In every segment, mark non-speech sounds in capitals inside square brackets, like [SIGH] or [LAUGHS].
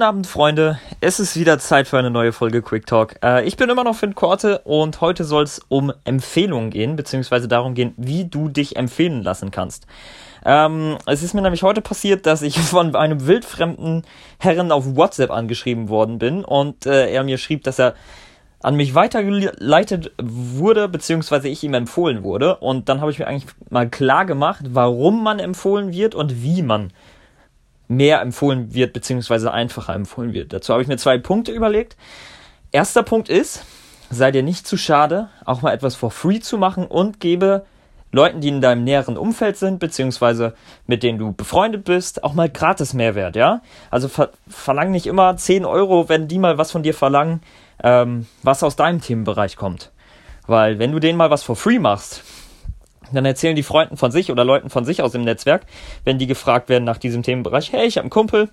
Guten Abend, Freunde. Es ist wieder Zeit für eine neue Folge Quick Talk. Äh, ich bin immer noch Finn Korte und heute soll es um Empfehlungen gehen, beziehungsweise darum gehen, wie du dich empfehlen lassen kannst. Ähm, es ist mir nämlich heute passiert, dass ich [LAUGHS] von einem wildfremden Herren auf WhatsApp angeschrieben worden bin und äh, er mir schrieb, dass er an mich weitergeleitet wurde, beziehungsweise ich ihm empfohlen wurde. Und dann habe ich mir eigentlich mal klar gemacht, warum man empfohlen wird und wie man mehr empfohlen wird, beziehungsweise einfacher empfohlen wird. Dazu habe ich mir zwei Punkte überlegt. Erster Punkt ist, sei dir nicht zu schade, auch mal etwas for free zu machen und gebe Leuten, die in deinem näheren Umfeld sind, beziehungsweise mit denen du befreundet bist, auch mal gratis Mehrwert, ja? Also ver verlang nicht immer 10 Euro, wenn die mal was von dir verlangen, ähm, was aus deinem Themenbereich kommt. Weil wenn du denen mal was for free machst, dann erzählen die Freunden von sich oder Leuten von sich aus im Netzwerk, wenn die gefragt werden nach diesem Themenbereich, hey, ich habe einen Kumpel,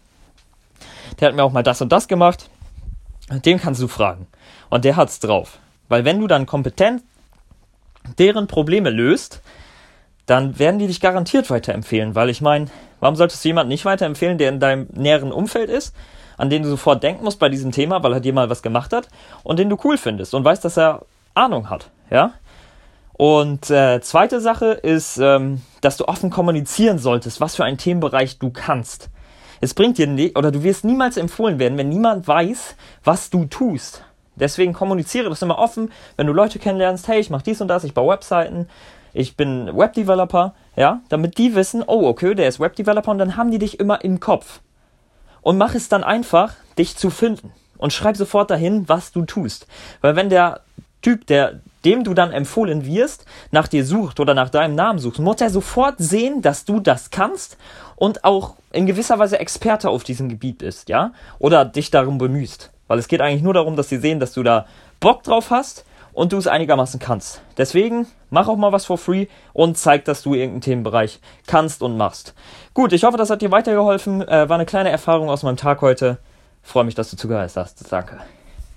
der hat mir auch mal das und das gemacht. Dem kannst du fragen. Und der hat's drauf. Weil wenn du dann kompetent deren Probleme löst, dann werden die dich garantiert weiterempfehlen. Weil ich meine, warum solltest du jemanden nicht weiterempfehlen, der in deinem näheren Umfeld ist, an den du sofort denken musst bei diesem Thema, weil er dir mal was gemacht hat und den du cool findest und weißt, dass er Ahnung hat, ja? Und äh, zweite Sache ist, ähm, dass du offen kommunizieren solltest, was für einen Themenbereich du kannst. Es bringt dir nicht, oder du wirst niemals empfohlen werden, wenn niemand weiß, was du tust. Deswegen kommuniziere das immer offen, wenn du Leute kennenlernst, hey, ich mache dies und das, ich baue Webseiten, ich bin Webdeveloper, ja, damit die wissen, oh, okay, der ist Webdeveloper und dann haben die dich immer im Kopf. Und mach es dann einfach, dich zu finden. Und schreib sofort dahin, was du tust. Weil wenn der Typ, der dem du dann empfohlen wirst, nach dir sucht oder nach deinem Namen sucht, muss er sofort sehen, dass du das kannst und auch in gewisser Weise Experte auf diesem Gebiet bist, ja? Oder dich darum bemühst. Weil es geht eigentlich nur darum, dass sie sehen, dass du da Bock drauf hast und du es einigermaßen kannst. Deswegen mach auch mal was for free und zeig, dass du irgendeinen Themenbereich kannst und machst. Gut, ich hoffe, das hat dir weitergeholfen. Äh, war eine kleine Erfahrung aus meinem Tag heute. Freue mich, dass du zugehört hast. Danke.